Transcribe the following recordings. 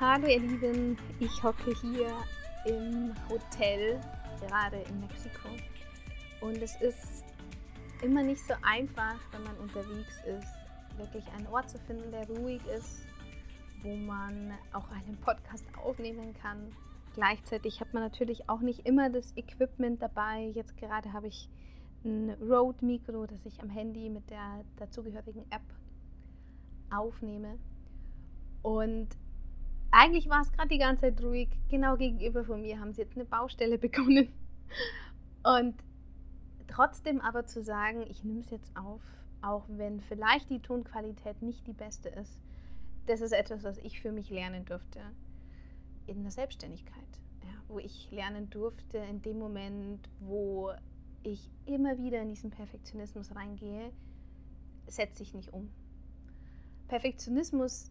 Hallo ihr Lieben, ich hocke hier im Hotel, gerade in Mexiko. Und es ist immer nicht so einfach, wenn man unterwegs ist, wirklich einen Ort zu finden, der ruhig ist, wo man auch einen Podcast aufnehmen kann. Gleichzeitig hat man natürlich auch nicht immer das Equipment dabei. Jetzt gerade habe ich ein Rode-Mikro, das ich am Handy mit der dazugehörigen App aufnehme. Und eigentlich war es gerade die ganze Zeit ruhig. Genau gegenüber von mir haben sie jetzt eine Baustelle begonnen. Und trotzdem aber zu sagen, ich nehme es jetzt auf, auch wenn vielleicht die Tonqualität nicht die beste ist, das ist etwas, was ich für mich lernen durfte in der Selbstständigkeit. Ja, wo ich lernen durfte in dem Moment, wo ich immer wieder in diesen Perfektionismus reingehe, setze ich nicht um. Perfektionismus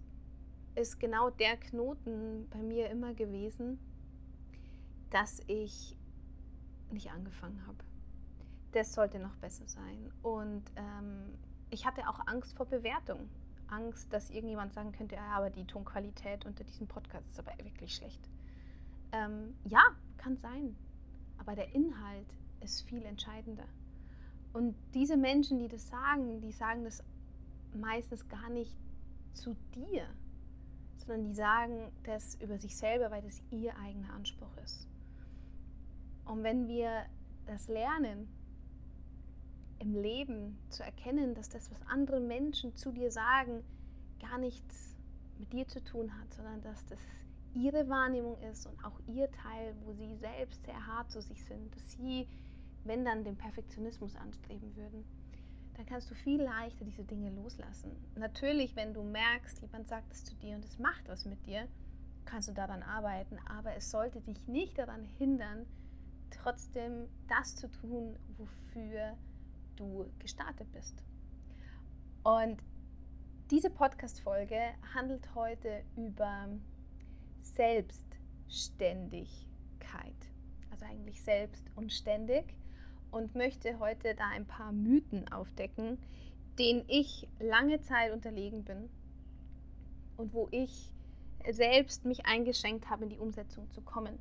ist genau der Knoten bei mir immer gewesen, dass ich nicht angefangen habe. Das sollte noch besser sein. Und ähm, ich hatte auch Angst vor Bewertung. Angst, dass irgendjemand sagen könnte, ja, aber die Tonqualität unter diesem Podcast ist aber wirklich schlecht. Ähm, ja, kann sein. Aber der Inhalt ist viel entscheidender. Und diese Menschen, die das sagen, die sagen das meistens gar nicht zu dir, sondern die sagen das über sich selber, weil das ihr eigener Anspruch ist. Und wenn wir das lernen, im Leben zu erkennen, dass das, was andere Menschen zu dir sagen, gar nichts mit dir zu tun hat, sondern dass das ihre Wahrnehmung ist und auch ihr Teil, wo sie selbst sehr hart zu sich sind, dass sie, wenn dann, den Perfektionismus anstreben würden dann kannst du viel leichter diese Dinge loslassen. Natürlich, wenn du merkst, jemand sagt es zu dir und es macht was mit dir, kannst du daran arbeiten, aber es sollte dich nicht daran hindern, trotzdem das zu tun, wofür du gestartet bist. Und diese Podcast-Folge handelt heute über Selbstständigkeit. Also eigentlich selbst und ständig und möchte heute da ein paar Mythen aufdecken, denen ich lange Zeit unterlegen bin und wo ich selbst mich eingeschränkt habe, in die Umsetzung zu kommen.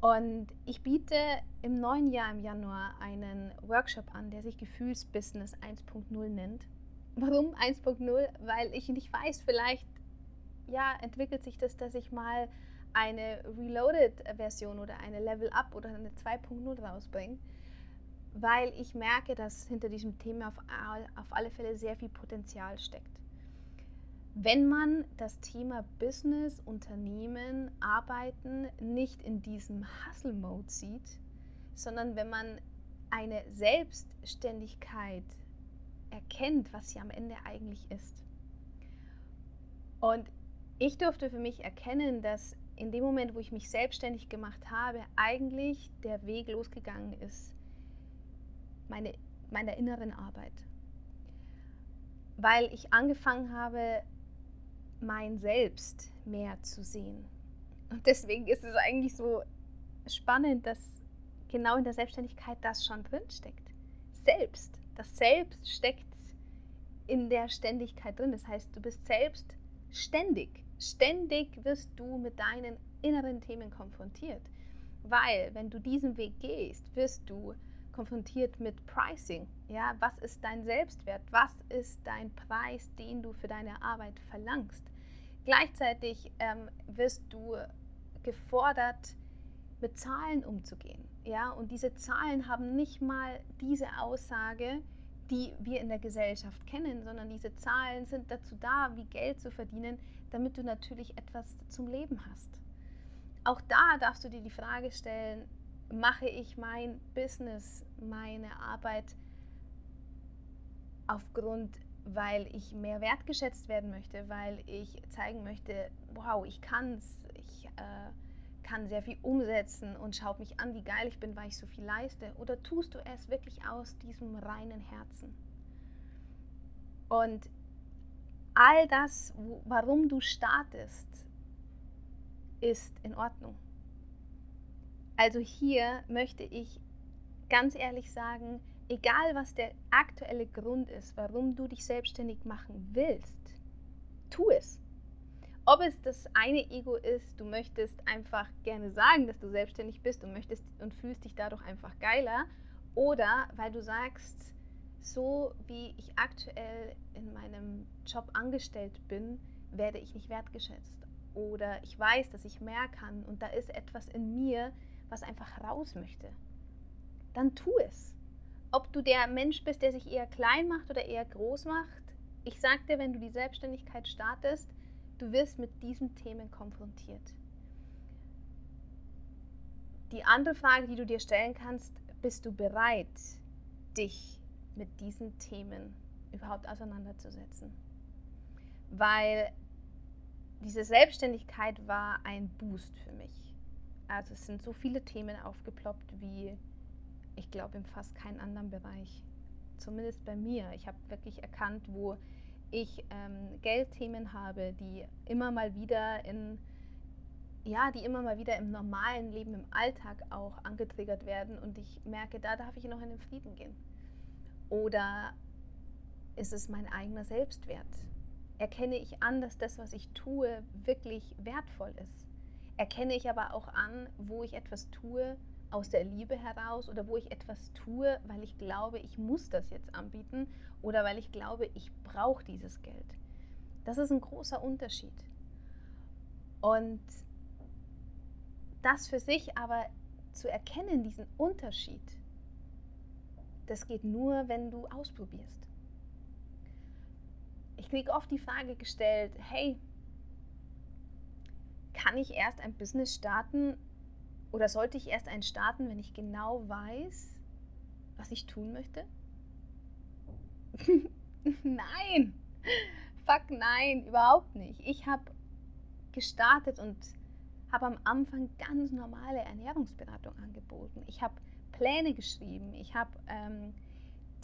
Und ich biete im neuen Jahr, im Januar, einen Workshop an, der sich Gefühlsbusiness 1.0 nennt. Warum 1.0? Weil ich nicht weiß, vielleicht ja, entwickelt sich das, dass ich mal eine Reloaded-Version oder eine Level-Up oder eine 2.0 rausbringe weil ich merke, dass hinter diesem Thema auf, auf alle Fälle sehr viel Potenzial steckt. Wenn man das Thema Business, Unternehmen, Arbeiten nicht in diesem Hustle-Mode sieht, sondern wenn man eine Selbstständigkeit erkennt, was sie am Ende eigentlich ist. Und ich durfte für mich erkennen, dass in dem Moment, wo ich mich selbstständig gemacht habe, eigentlich der Weg losgegangen ist meine, meiner inneren Arbeit. Weil ich angefangen habe, mein Selbst mehr zu sehen. Und deswegen ist es eigentlich so spannend, dass genau in der Selbstständigkeit das schon drin steckt. Selbst. Das Selbst steckt in der Ständigkeit drin. Das heißt, du bist selbst ständig. Ständig wirst du mit deinen inneren Themen konfrontiert. Weil, wenn du diesen Weg gehst, wirst du konfrontiert mit Pricing. Ja, was ist dein Selbstwert? Was ist dein Preis, den du für deine Arbeit verlangst? Gleichzeitig ähm, wirst du gefordert, mit Zahlen umzugehen. Ja, und diese Zahlen haben nicht mal diese Aussage, die wir in der Gesellschaft kennen, sondern diese Zahlen sind dazu da, wie Geld zu verdienen, damit du natürlich etwas zum Leben hast. Auch da darfst du dir die Frage stellen, mache ich mein Business, meine Arbeit aufgrund, weil ich mehr wertgeschätzt werden möchte, weil ich zeigen möchte, wow, ich kann es, ich äh, kann sehr viel umsetzen und schaut mich an, wie geil ich bin, weil ich so viel leiste. Oder tust du es wirklich aus diesem reinen Herzen? Und all das, warum du startest, ist in Ordnung. Also hier möchte ich ganz ehrlich sagen, egal was der aktuelle Grund ist, warum du dich selbstständig machen willst, tu es. ob es das eine Ego ist, du möchtest einfach gerne sagen, dass du selbstständig bist und möchtest und fühlst dich dadurch einfach geiler, oder weil du sagst, so wie ich aktuell in meinem Job angestellt bin, werde ich nicht wertgeschätzt. Oder ich weiß, dass ich mehr kann und da ist etwas in mir, was einfach raus möchte. Dann tu es. Ob du der Mensch bist, der sich eher klein macht oder eher groß macht, ich sag dir, wenn du die Selbstständigkeit startest, Du wirst mit diesen Themen konfrontiert. Die andere Frage, die du dir stellen kannst, bist du bereit, dich mit diesen Themen überhaupt auseinanderzusetzen? Weil diese Selbstständigkeit war ein Boost für mich. Also es sind so viele Themen aufgeploppt wie, ich glaube, in fast keinem anderen Bereich. Zumindest bei mir. Ich habe wirklich erkannt, wo ich ähm, Geldthemen habe, die immer mal wieder in ja, die immer mal wieder im normalen Leben, im Alltag auch angetriggert werden und ich merke, da darf ich noch in den Frieden gehen. Oder ist es mein eigener Selbstwert? Erkenne ich an, dass das, was ich tue, wirklich wertvoll ist? Erkenne ich aber auch an, wo ich etwas tue, aus der Liebe heraus oder wo ich etwas tue, weil ich glaube, ich muss das jetzt anbieten oder weil ich glaube, ich brauche dieses Geld. Das ist ein großer Unterschied. Und das für sich aber zu erkennen, diesen Unterschied, das geht nur, wenn du ausprobierst. Ich kriege oft die Frage gestellt, hey, kann ich erst ein Business starten, oder sollte ich erst einen starten, wenn ich genau weiß, was ich tun möchte? nein, fuck nein, überhaupt nicht. Ich habe gestartet und habe am Anfang ganz normale Ernährungsberatung angeboten. Ich habe Pläne geschrieben, ich habe ähm,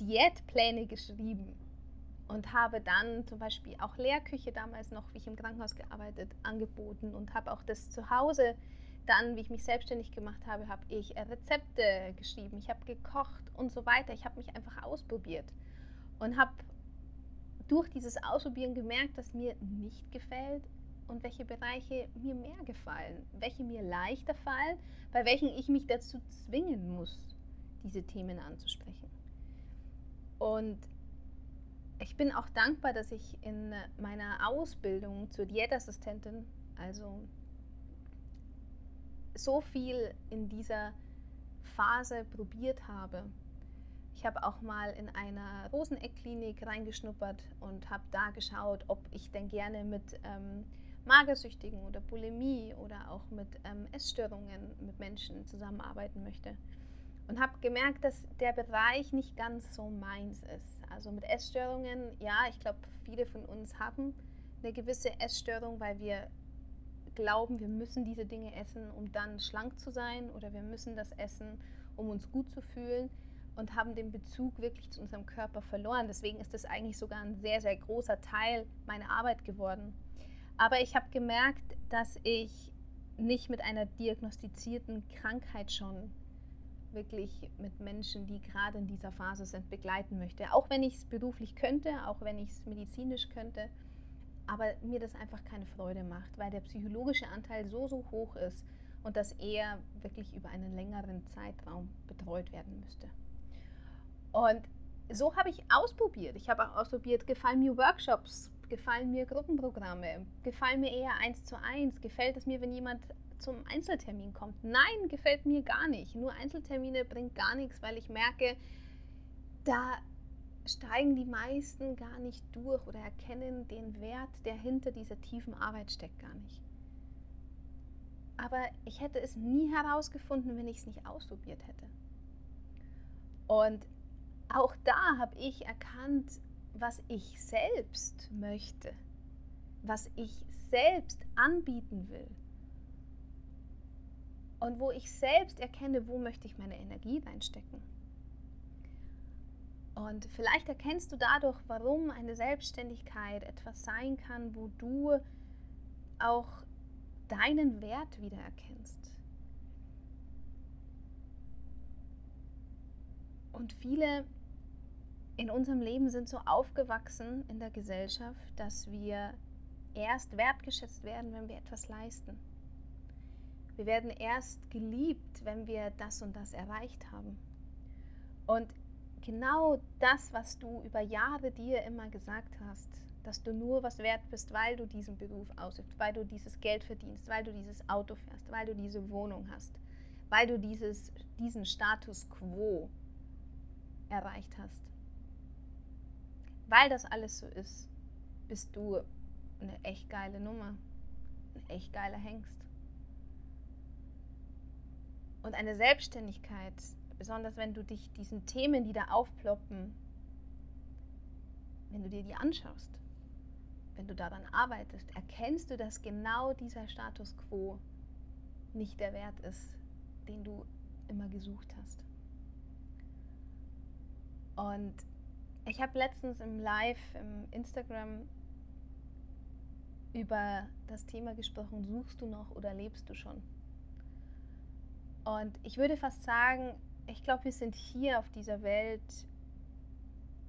Diätpläne geschrieben und habe dann zum Beispiel auch Lehrküche damals noch, wie ich im Krankenhaus gearbeitet, angeboten und habe auch das zu Hause dann, wie ich mich selbstständig gemacht habe, habe ich äh, Rezepte geschrieben, ich habe gekocht und so weiter. Ich habe mich einfach ausprobiert und habe durch dieses Ausprobieren gemerkt, dass mir nicht gefällt und welche Bereiche mir mehr gefallen, welche mir leichter fallen, bei welchen ich mich dazu zwingen muss, diese Themen anzusprechen. Und ich bin auch dankbar, dass ich in meiner Ausbildung zur Diätassistentin, also so viel in dieser Phase probiert habe. Ich habe auch mal in einer Roseneckklinik reingeschnuppert und habe da geschaut, ob ich denn gerne mit ähm, Magersüchtigen oder Bulimie oder auch mit ähm, Essstörungen mit Menschen zusammenarbeiten möchte. Und habe gemerkt, dass der Bereich nicht ganz so meins ist. Also mit Essstörungen, ja, ich glaube, viele von uns haben eine gewisse Essstörung, weil wir glauben, wir müssen diese Dinge essen, um dann schlank zu sein oder wir müssen das essen, um uns gut zu fühlen und haben den Bezug wirklich zu unserem Körper verloren. Deswegen ist das eigentlich sogar ein sehr, sehr großer Teil meiner Arbeit geworden. Aber ich habe gemerkt, dass ich nicht mit einer diagnostizierten Krankheit schon wirklich mit Menschen, die gerade in dieser Phase sind, begleiten möchte. Auch wenn ich es beruflich könnte, auch wenn ich es medizinisch könnte, aber mir das einfach keine Freude macht, weil der psychologische Anteil so, so hoch ist und dass er wirklich über einen längeren Zeitraum betreut werden müsste. Und so habe ich ausprobiert. Ich habe auch ausprobiert, gefallen mir Workshops, gefallen mir Gruppenprogramme, gefallen mir eher eins zu eins, gefällt es mir, wenn jemand zum Einzeltermin kommt. Nein, gefällt mir gar nicht. Nur Einzeltermine bringt gar nichts, weil ich merke, da steigen die meisten gar nicht durch oder erkennen den Wert, der hinter dieser tiefen Arbeit steckt, gar nicht. Aber ich hätte es nie herausgefunden, wenn ich es nicht ausprobiert hätte. Und auch da habe ich erkannt, was ich selbst möchte, was ich selbst anbieten will. Und wo ich selbst erkenne, wo möchte ich meine Energie reinstecken. Und vielleicht erkennst du dadurch, warum eine Selbstständigkeit etwas sein kann, wo du auch deinen Wert wiedererkennst. Und viele in unserem Leben sind so aufgewachsen in der Gesellschaft, dass wir erst wertgeschätzt werden, wenn wir etwas leisten. Wir werden erst geliebt, wenn wir das und das erreicht haben. Und genau das, was du über Jahre dir immer gesagt hast, dass du nur was wert bist, weil du diesen Beruf ausübst, weil du dieses Geld verdienst, weil du dieses Auto fährst, weil du diese Wohnung hast, weil du dieses, diesen Status quo erreicht hast. Weil das alles so ist, bist du eine echt geile Nummer, ein echt geiler Hengst. Und eine Selbstständigkeit, besonders wenn du dich diesen Themen, die da aufploppen, wenn du dir die anschaust, wenn du daran arbeitest, erkennst du, dass genau dieser Status quo nicht der Wert ist, den du immer gesucht hast. Und ich habe letztens im Live im Instagram über das Thema gesprochen, suchst du noch oder lebst du schon? Und ich würde fast sagen, ich glaube, wir sind hier auf dieser Welt,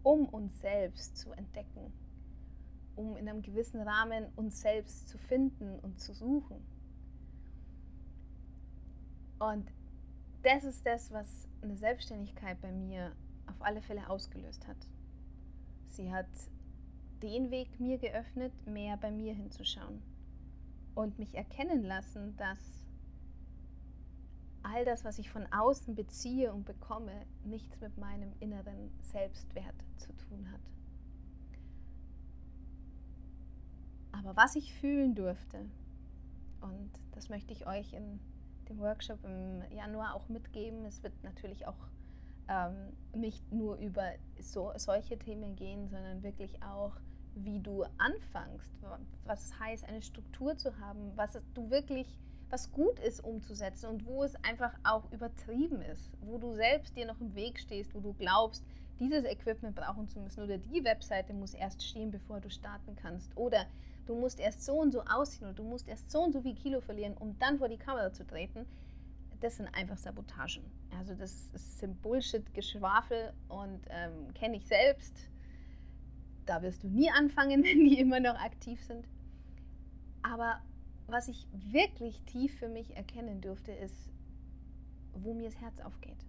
um uns selbst zu entdecken, um in einem gewissen Rahmen uns selbst zu finden und zu suchen. Und das ist das, was eine Selbstständigkeit bei mir auf alle Fälle ausgelöst hat. Sie hat den Weg mir geöffnet, mehr bei mir hinzuschauen und mich erkennen lassen, dass all das, was ich von außen beziehe und bekomme, nichts mit meinem inneren Selbstwert zu tun hat. Aber was ich fühlen durfte, und das möchte ich euch in dem Workshop im Januar auch mitgeben, es wird natürlich auch ähm, nicht nur über so, solche Themen gehen, sondern wirklich auch, wie du anfängst, was es heißt, eine Struktur zu haben, was du wirklich was gut ist umzusetzen und wo es einfach auch übertrieben ist, wo du selbst dir noch im Weg stehst, wo du glaubst, dieses Equipment brauchen zu müssen oder die Webseite muss erst stehen, bevor du starten kannst oder du musst erst so und so aussehen oder du musst erst so und so viel Kilo verlieren, um dann vor die Kamera zu treten. Das sind einfach Sabotagen. Also das sind Bullshit-Geschwafel und ähm, kenne ich selbst. Da wirst du nie anfangen, wenn die immer noch aktiv sind. Aber was ich wirklich tief für mich erkennen durfte, ist, wo mir das Herz aufgeht.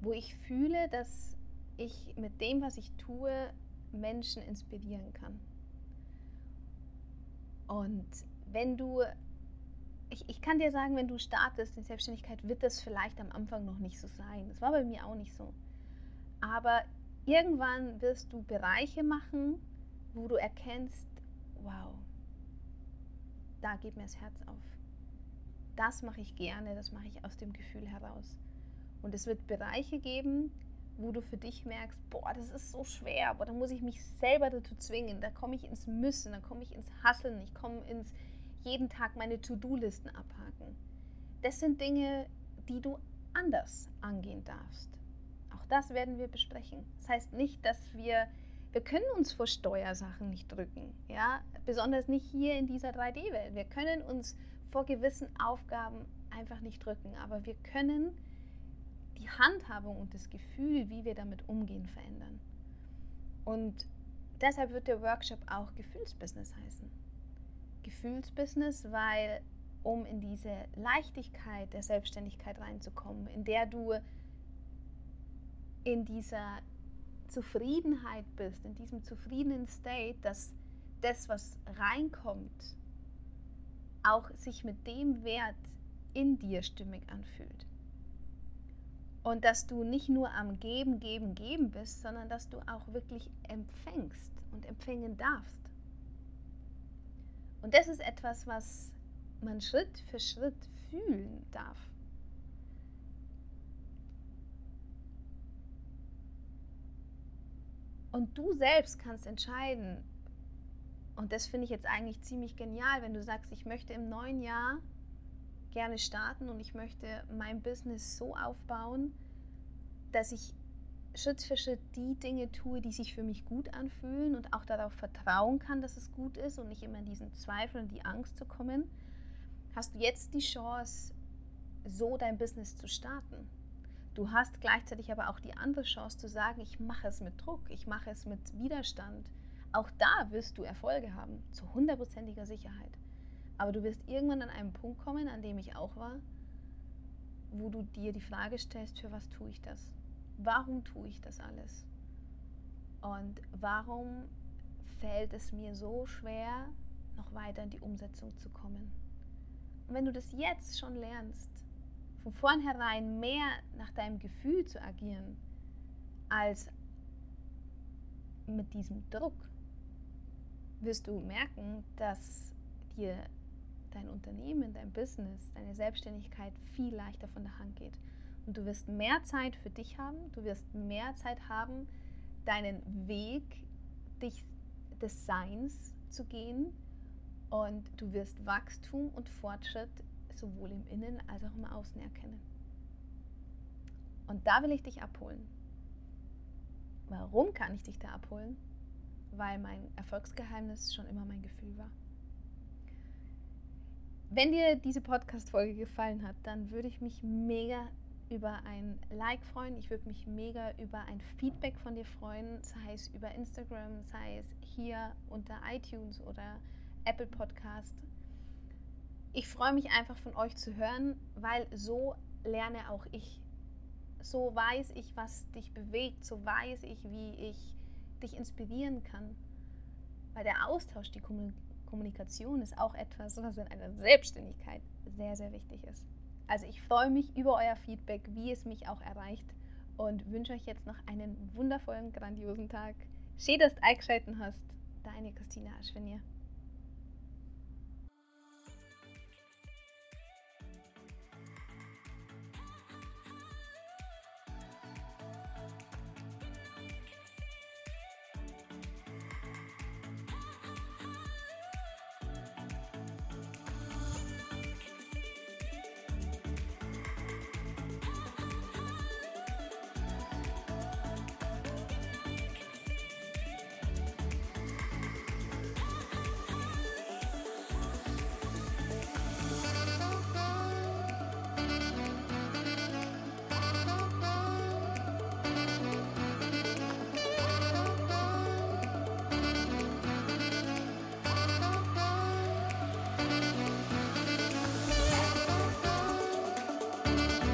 Wo ich fühle, dass ich mit dem, was ich tue, Menschen inspirieren kann. Und wenn du, ich, ich kann dir sagen, wenn du startest in Selbstständigkeit, wird das vielleicht am Anfang noch nicht so sein. Das war bei mir auch nicht so. Aber irgendwann wirst du Bereiche machen, wo du erkennst, wow, da geht mir das Herz auf. Das mache ich gerne, das mache ich aus dem Gefühl heraus. Und es wird Bereiche geben, wo du für dich merkst, boah, das ist so schwer, aber da muss ich mich selber dazu zwingen, da komme ich ins Müssen, da komme ich ins Hasseln, ich komme ins jeden Tag meine To-Do-Listen abhaken. Das sind Dinge, die du anders angehen darfst. Auch das werden wir besprechen. Das heißt nicht, dass wir wir können uns vor Steuersachen nicht drücken, ja, besonders nicht hier in dieser 3D-Welt. Wir können uns vor gewissen Aufgaben einfach nicht drücken, aber wir können die Handhabung und das Gefühl, wie wir damit umgehen, verändern. Und deshalb wird der Workshop auch Gefühlsbusiness heißen. Gefühlsbusiness, weil um in diese Leichtigkeit der Selbstständigkeit reinzukommen, in der du in dieser Zufriedenheit bist, in diesem zufriedenen State, dass das, was reinkommt, auch sich mit dem Wert in dir stimmig anfühlt. Und dass du nicht nur am Geben, Geben, Geben bist, sondern dass du auch wirklich empfängst und empfängen darfst. Und das ist etwas, was man Schritt für Schritt fühlen darf. Und du selbst kannst entscheiden, und das finde ich jetzt eigentlich ziemlich genial, wenn du sagst, ich möchte im neuen Jahr gerne starten und ich möchte mein Business so aufbauen, dass ich Schritt für Schritt die Dinge tue, die sich für mich gut anfühlen und auch darauf vertrauen kann, dass es gut ist und nicht immer in diesen Zweifel und die Angst zu kommen, hast du jetzt die Chance, so dein Business zu starten. Du hast gleichzeitig aber auch die andere Chance zu sagen, ich mache es mit Druck, ich mache es mit Widerstand, Auch da wirst du Erfolge haben, zu hundertprozentiger Sicherheit. Aber du wirst irgendwann an einen Punkt kommen, an dem ich auch war, wo du dir die Frage stellst, für was tue ich das? Warum tue ich das alles? Und warum fällt es mir so schwer, noch weiter in die Umsetzung zu kommen? Und wenn du das jetzt schon lernst, von vornherein mehr nach deinem Gefühl zu agieren, als mit diesem Druck, wirst du merken, dass dir dein Unternehmen, dein Business, deine Selbstständigkeit viel leichter von der Hand geht. Und du wirst mehr Zeit für dich haben, du wirst mehr Zeit haben, deinen Weg dich, des Seins zu gehen und du wirst Wachstum und Fortschritt sowohl im Innen als auch im Außen erkennen. Und da will ich dich abholen. Warum kann ich dich da abholen? Weil mein Erfolgsgeheimnis schon immer mein Gefühl war. Wenn dir diese Podcast-Folge gefallen hat, dann würde ich mich mega über ein Like freuen. Ich würde mich mega über ein Feedback von dir freuen, sei es über Instagram, sei es hier unter iTunes oder Apple Podcast. Ich freue mich einfach von euch zu hören, weil so lerne auch ich. So weiß ich, was dich bewegt, so weiß ich, wie ich dich inspirieren kann. Weil der Austausch, die Kommunikation ist auch etwas, was in einer Selbstständigkeit sehr, sehr wichtig ist. Also ich freue mich über euer Feedback, wie es mich auch erreicht und wünsche euch jetzt noch einen wundervollen, grandiosen Tag. Schön, dass du eingeschaltet hast. Deine Christina Aschwinier.